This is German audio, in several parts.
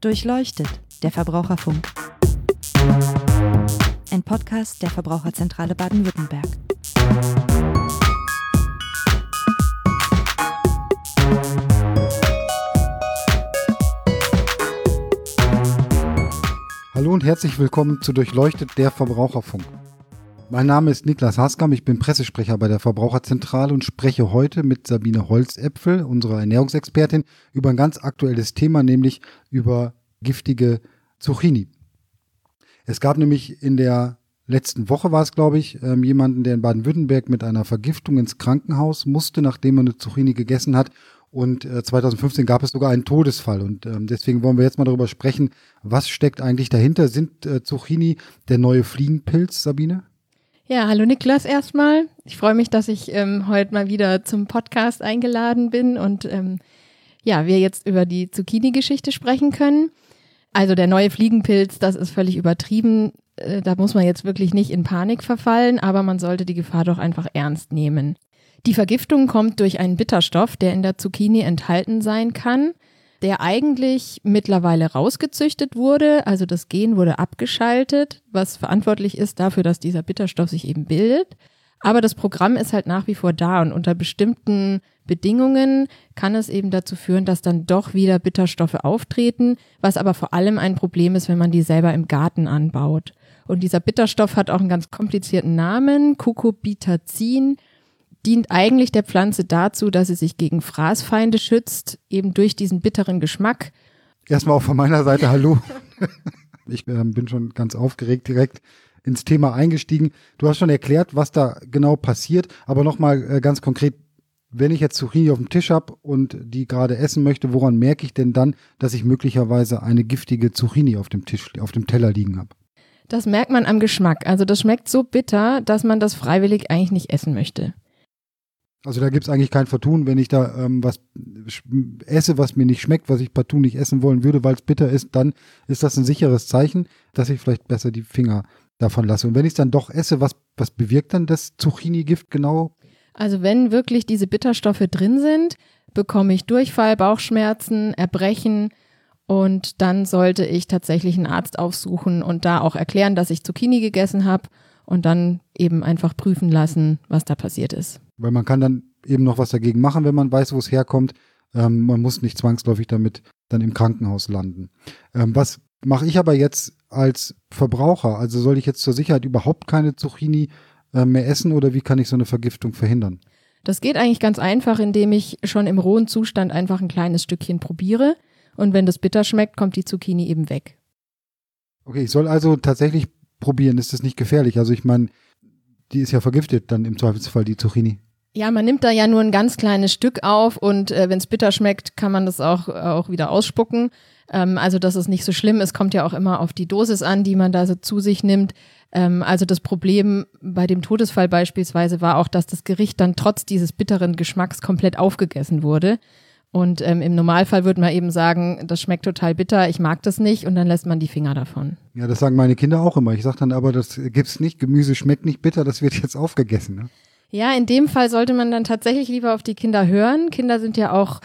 Durchleuchtet, der Verbraucherfunk. Ein Podcast der Verbraucherzentrale Baden-Württemberg. Hallo und herzlich willkommen zu Durchleuchtet, der Verbraucherfunk. Mein Name ist Niklas Haskam, ich bin Pressesprecher bei der Verbraucherzentrale und spreche heute mit Sabine Holzäpfel, unserer Ernährungsexpertin, über ein ganz aktuelles Thema, nämlich über giftige Zucchini. Es gab nämlich in der letzten Woche war es, glaube ich, ähm, jemanden, der in Baden-Württemberg mit einer Vergiftung ins Krankenhaus musste, nachdem er eine Zucchini gegessen hat. Und äh, 2015 gab es sogar einen Todesfall. Und ähm, deswegen wollen wir jetzt mal darüber sprechen, was steckt eigentlich dahinter? Sind äh, Zucchini der neue Fliegenpilz, Sabine? Ja, hallo Niklas erstmal. Ich freue mich, dass ich ähm, heute mal wieder zum Podcast eingeladen bin und ähm, ja, wir jetzt über die Zucchini-Geschichte sprechen können. Also der neue Fliegenpilz, das ist völlig übertrieben. Äh, da muss man jetzt wirklich nicht in Panik verfallen, aber man sollte die Gefahr doch einfach ernst nehmen. Die Vergiftung kommt durch einen Bitterstoff, der in der Zucchini enthalten sein kann der eigentlich mittlerweile rausgezüchtet wurde. Also das Gen wurde abgeschaltet, was verantwortlich ist dafür, dass dieser Bitterstoff sich eben bildet. Aber das Programm ist halt nach wie vor da und unter bestimmten Bedingungen kann es eben dazu führen, dass dann doch wieder Bitterstoffe auftreten, was aber vor allem ein Problem ist, wenn man die selber im Garten anbaut. Und dieser Bitterstoff hat auch einen ganz komplizierten Namen, Cucurbitazin dient eigentlich der Pflanze dazu, dass sie sich gegen Fraßfeinde schützt, eben durch diesen bitteren Geschmack. Erstmal auch von meiner Seite Hallo. ich äh, bin schon ganz aufgeregt direkt ins Thema eingestiegen. Du hast schon erklärt, was da genau passiert, aber nochmal äh, ganz konkret, wenn ich jetzt Zucchini auf dem Tisch habe und die gerade essen möchte, woran merke ich denn dann, dass ich möglicherweise eine giftige Zucchini auf dem Tisch, auf dem Teller liegen habe? Das merkt man am Geschmack. Also das schmeckt so bitter, dass man das freiwillig eigentlich nicht essen möchte. Also da gibt es eigentlich kein Vertun, wenn ich da ähm, was esse, was mir nicht schmeckt, was ich partout nicht essen wollen würde, weil es bitter ist, dann ist das ein sicheres Zeichen, dass ich vielleicht besser die Finger davon lasse. Und wenn ich es dann doch esse, was, was bewirkt dann das Zucchini-Gift genau? Also wenn wirklich diese Bitterstoffe drin sind, bekomme ich Durchfall, Bauchschmerzen, Erbrechen und dann sollte ich tatsächlich einen Arzt aufsuchen und da auch erklären, dass ich Zucchini gegessen habe und dann eben einfach prüfen lassen, was da passiert ist. Weil man kann dann eben noch was dagegen machen, wenn man weiß, wo es herkommt. Ähm, man muss nicht zwangsläufig damit dann im Krankenhaus landen. Ähm, was mache ich aber jetzt als Verbraucher? Also soll ich jetzt zur Sicherheit überhaupt keine Zucchini äh, mehr essen oder wie kann ich so eine Vergiftung verhindern? Das geht eigentlich ganz einfach, indem ich schon im rohen Zustand einfach ein kleines Stückchen probiere. Und wenn das bitter schmeckt, kommt die Zucchini eben weg. Okay, ich soll also tatsächlich probieren? Ist das nicht gefährlich? Also ich meine, die ist ja vergiftet dann im Zweifelsfall, die Zucchini. Ja, man nimmt da ja nur ein ganz kleines Stück auf und äh, wenn es bitter schmeckt, kann man das auch, auch wieder ausspucken. Ähm, also das ist nicht so schlimm. Es kommt ja auch immer auf die Dosis an, die man da so zu sich nimmt. Ähm, also das Problem bei dem Todesfall beispielsweise war auch, dass das Gericht dann trotz dieses bitteren Geschmacks komplett aufgegessen wurde. Und ähm, im Normalfall würde man eben sagen, das schmeckt total bitter, ich mag das nicht und dann lässt man die Finger davon. Ja, das sagen meine Kinder auch immer. Ich sage dann aber, das gibt's nicht, Gemüse schmeckt nicht bitter, das wird jetzt aufgegessen. Ne? Ja, in dem Fall sollte man dann tatsächlich lieber auf die Kinder hören. Kinder sind ja auch,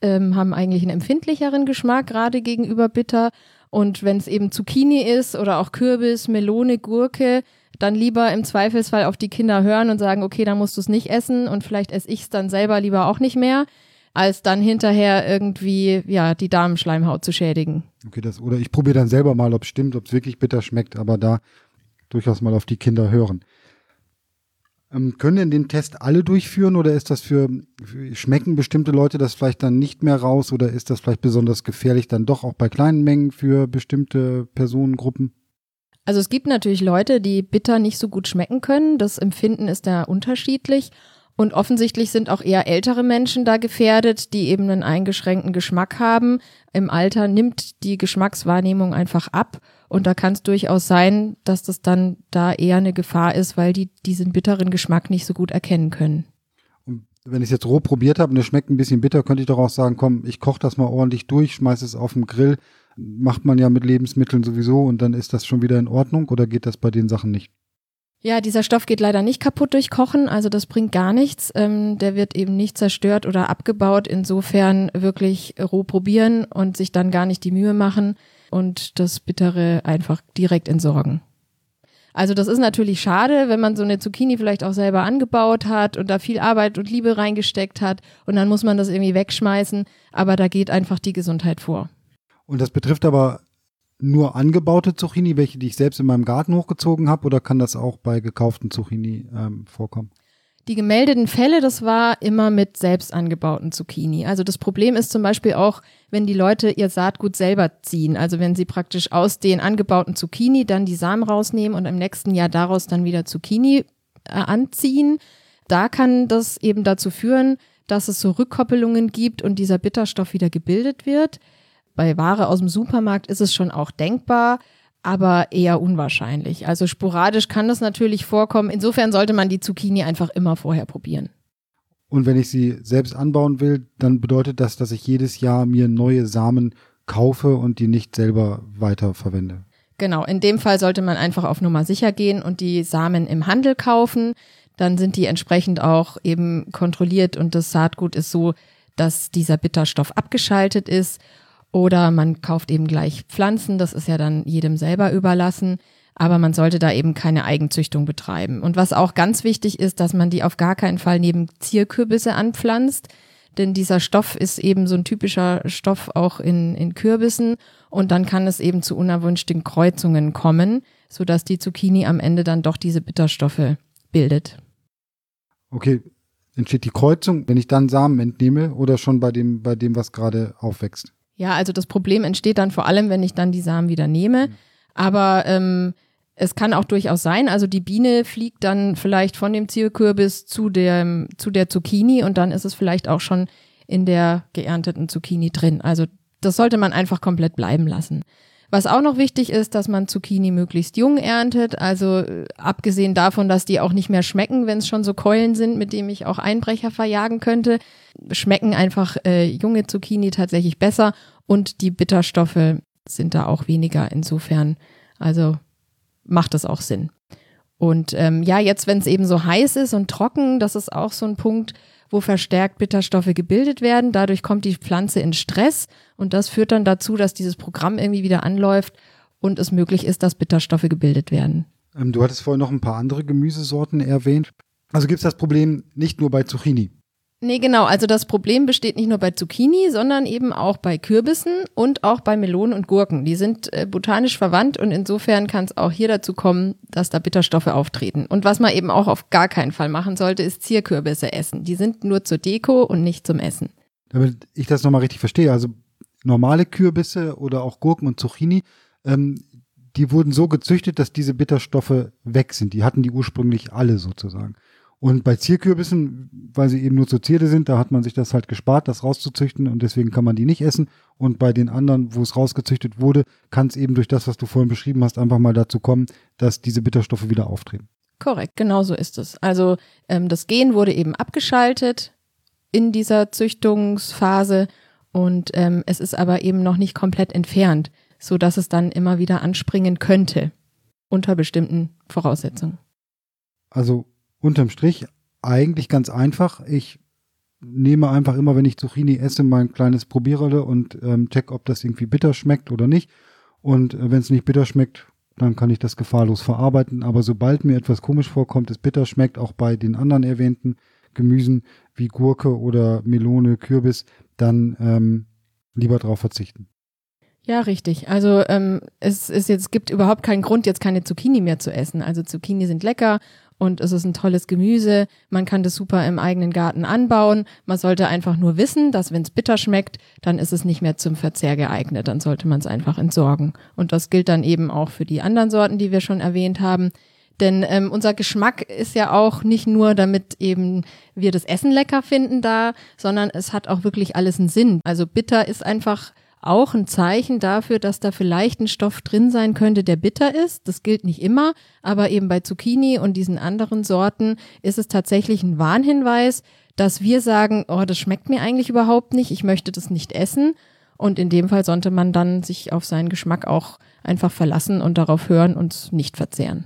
ähm, haben eigentlich einen empfindlicheren Geschmack, gerade gegenüber bitter. Und wenn es eben Zucchini ist oder auch Kürbis, Melone, Gurke, dann lieber im Zweifelsfall auf die Kinder hören und sagen, okay, dann musst du es nicht essen und vielleicht esse ich es dann selber lieber auch nicht mehr als dann hinterher irgendwie ja die Darmschleimhaut zu schädigen. Okay, das oder ich probiere dann selber mal, ob es stimmt, ob es wirklich bitter schmeckt, aber da durchaus mal auf die Kinder hören. Ähm, können denn den Test alle durchführen oder ist das für, schmecken bestimmte Leute das vielleicht dann nicht mehr raus oder ist das vielleicht besonders gefährlich dann doch auch bei kleinen Mengen für bestimmte Personengruppen? Also es gibt natürlich Leute, die bitter nicht so gut schmecken können. Das Empfinden ist da unterschiedlich. Und offensichtlich sind auch eher ältere Menschen da gefährdet, die eben einen eingeschränkten Geschmack haben. Im Alter nimmt die Geschmackswahrnehmung einfach ab. Und da kann es durchaus sein, dass das dann da eher eine Gefahr ist, weil die diesen bitteren Geschmack nicht so gut erkennen können. Und wenn ich es jetzt roh probiert habe und es schmeckt ein bisschen bitter, könnte ich doch auch sagen, komm, ich koche das mal ordentlich durch, schmeiße es auf den Grill. Macht man ja mit Lebensmitteln sowieso und dann ist das schon wieder in Ordnung oder geht das bei den Sachen nicht? Ja, dieser Stoff geht leider nicht kaputt durch Kochen, also das bringt gar nichts. Ähm, der wird eben nicht zerstört oder abgebaut. Insofern wirklich roh probieren und sich dann gar nicht die Mühe machen und das Bittere einfach direkt entsorgen. Also das ist natürlich schade, wenn man so eine Zucchini vielleicht auch selber angebaut hat und da viel Arbeit und Liebe reingesteckt hat und dann muss man das irgendwie wegschmeißen, aber da geht einfach die Gesundheit vor. Und das betrifft aber nur angebaute Zucchini, welche die ich selbst in meinem Garten hochgezogen habe, oder kann das auch bei gekauften Zucchini ähm, vorkommen? Die gemeldeten Fälle, das war immer mit selbst angebauten Zucchini. Also das Problem ist zum Beispiel auch, wenn die Leute ihr Saatgut selber ziehen. Also wenn sie praktisch aus den angebauten Zucchini dann die Samen rausnehmen und im nächsten Jahr daraus dann wieder Zucchini äh, anziehen. Da kann das eben dazu führen, dass es so Rückkoppelungen gibt und dieser Bitterstoff wieder gebildet wird. Bei Ware aus dem Supermarkt ist es schon auch denkbar, aber eher unwahrscheinlich. Also sporadisch kann das natürlich vorkommen. Insofern sollte man die Zucchini einfach immer vorher probieren. Und wenn ich sie selbst anbauen will, dann bedeutet das, dass ich jedes Jahr mir neue Samen kaufe und die nicht selber weiter verwende. Genau, in dem Fall sollte man einfach auf Nummer sicher gehen und die Samen im Handel kaufen. Dann sind die entsprechend auch eben kontrolliert und das Saatgut ist so, dass dieser Bitterstoff abgeschaltet ist oder man kauft eben gleich Pflanzen, das ist ja dann jedem selber überlassen. Aber man sollte da eben keine Eigenzüchtung betreiben. Und was auch ganz wichtig ist, dass man die auf gar keinen Fall neben Zierkürbisse anpflanzt. Denn dieser Stoff ist eben so ein typischer Stoff auch in, in Kürbissen. Und dann kann es eben zu unerwünschten Kreuzungen kommen, sodass die Zucchini am Ende dann doch diese Bitterstoffe bildet. Okay, entsteht die Kreuzung, wenn ich dann Samen entnehme oder schon bei dem, bei dem, was gerade aufwächst? Ja, also das Problem entsteht dann vor allem, wenn ich dann die Samen wieder nehme. Mhm. Aber ähm, es kann auch durchaus sein, also die Biene fliegt dann vielleicht von dem Zierkürbis zu, dem, zu der Zucchini und dann ist es vielleicht auch schon in der geernteten Zucchini drin. Also das sollte man einfach komplett bleiben lassen. Was auch noch wichtig ist, dass man Zucchini möglichst jung erntet. Also äh, abgesehen davon, dass die auch nicht mehr schmecken, wenn es schon so Keulen sind, mit denen ich auch Einbrecher verjagen könnte, schmecken einfach äh, junge Zucchini tatsächlich besser und die Bitterstoffe sind da auch weniger. Insofern, also macht das auch Sinn. Und ähm, ja, jetzt, wenn es eben so heiß ist und trocken, das ist auch so ein Punkt, wo verstärkt Bitterstoffe gebildet werden. Dadurch kommt die Pflanze in Stress und das führt dann dazu, dass dieses Programm irgendwie wieder anläuft und es möglich ist, dass Bitterstoffe gebildet werden. Ähm, du hattest vorhin noch ein paar andere Gemüsesorten erwähnt. Also gibt es das Problem nicht nur bei Zucchini. Nee, genau. Also das Problem besteht nicht nur bei Zucchini, sondern eben auch bei Kürbissen und auch bei Melonen und Gurken. Die sind äh, botanisch verwandt und insofern kann es auch hier dazu kommen, dass da Bitterstoffe auftreten. Und was man eben auch auf gar keinen Fall machen sollte, ist Zierkürbisse essen. Die sind nur zur Deko und nicht zum Essen. Damit ich das nochmal richtig verstehe, also normale Kürbisse oder auch Gurken und Zucchini, ähm, die wurden so gezüchtet, dass diese Bitterstoffe weg sind. Die hatten die ursprünglich alle sozusagen. Und bei Zierkürbissen, weil sie eben nur zur Zierde sind, da hat man sich das halt gespart, das rauszuzüchten und deswegen kann man die nicht essen. Und bei den anderen, wo es rausgezüchtet wurde, kann es eben durch das, was du vorhin beschrieben hast, einfach mal dazu kommen, dass diese Bitterstoffe wieder auftreten. Korrekt, genau so ist es. Also ähm, das Gen wurde eben abgeschaltet in dieser Züchtungsphase und ähm, es ist aber eben noch nicht komplett entfernt, so dass es dann immer wieder anspringen könnte unter bestimmten Voraussetzungen. Also unterm Strich eigentlich ganz einfach. Ich nehme einfach immer, wenn ich Zucchini esse, mein kleines Probiererle und ähm, check, ob das irgendwie bitter schmeckt oder nicht. Und äh, wenn es nicht bitter schmeckt, dann kann ich das gefahrlos verarbeiten. Aber sobald mir etwas komisch vorkommt, es bitter schmeckt, auch bei den anderen erwähnten Gemüsen wie Gurke oder Melone, Kürbis, dann ähm, lieber drauf verzichten. Ja, richtig. Also ähm, es ist jetzt gibt überhaupt keinen Grund, jetzt keine Zucchini mehr zu essen. Also Zucchini sind lecker und es ist ein tolles Gemüse. Man kann das super im eigenen Garten anbauen. Man sollte einfach nur wissen, dass wenn es bitter schmeckt, dann ist es nicht mehr zum Verzehr geeignet. Dann sollte man es einfach entsorgen. Und das gilt dann eben auch für die anderen Sorten, die wir schon erwähnt haben. Denn ähm, unser Geschmack ist ja auch nicht nur, damit eben wir das Essen lecker finden da, sondern es hat auch wirklich alles einen Sinn. Also bitter ist einfach auch ein Zeichen dafür, dass da vielleicht ein Stoff drin sein könnte, der bitter ist. Das gilt nicht immer, aber eben bei Zucchini und diesen anderen Sorten ist es tatsächlich ein Warnhinweis, dass wir sagen, oh, das schmeckt mir eigentlich überhaupt nicht, ich möchte das nicht essen. Und in dem Fall sollte man dann sich auf seinen Geschmack auch einfach verlassen und darauf hören und nicht verzehren.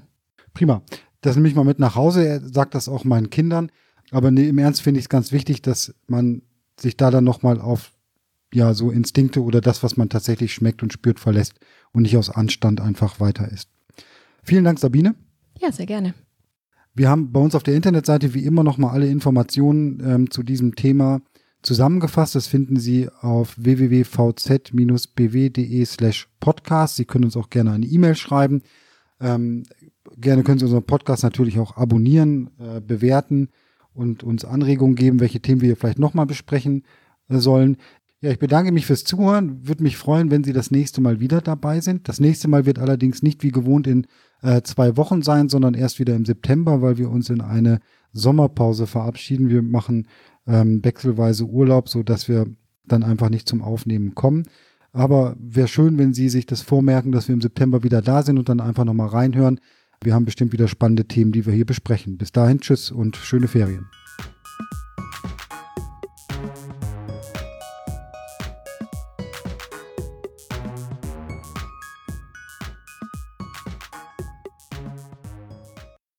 Prima. das nehme ich mal mit nach Hause. Er sagt das auch meinen Kindern. Aber nee, im Ernst finde ich es ganz wichtig, dass man sich da dann nochmal auf ja so Instinkte oder das, was man tatsächlich schmeckt und spürt, verlässt und nicht aus Anstand einfach weiter isst. Vielen Dank, Sabine. Ja, sehr gerne. Wir haben bei uns auf der Internetseite wie immer nochmal alle Informationen ähm, zu diesem Thema zusammengefasst. Das finden Sie auf www.vz-bw.de slash podcast. Sie können uns auch gerne eine E-Mail schreiben. Ähm, gerne können Sie unseren Podcast natürlich auch abonnieren, äh, bewerten und uns Anregungen geben, welche Themen wir vielleicht nochmal besprechen äh, sollen. Ja, ich bedanke mich fürs Zuhören. Würde mich freuen, wenn Sie das nächste Mal wieder dabei sind. Das nächste Mal wird allerdings nicht wie gewohnt in äh, zwei Wochen sein, sondern erst wieder im September, weil wir uns in eine Sommerpause verabschieden. Wir machen ähm, wechselweise Urlaub, so dass wir dann einfach nicht zum Aufnehmen kommen. Aber wäre schön, wenn Sie sich das vormerken, dass wir im September wieder da sind und dann einfach nochmal reinhören. Wir haben bestimmt wieder spannende Themen, die wir hier besprechen. Bis dahin, tschüss und schöne Ferien.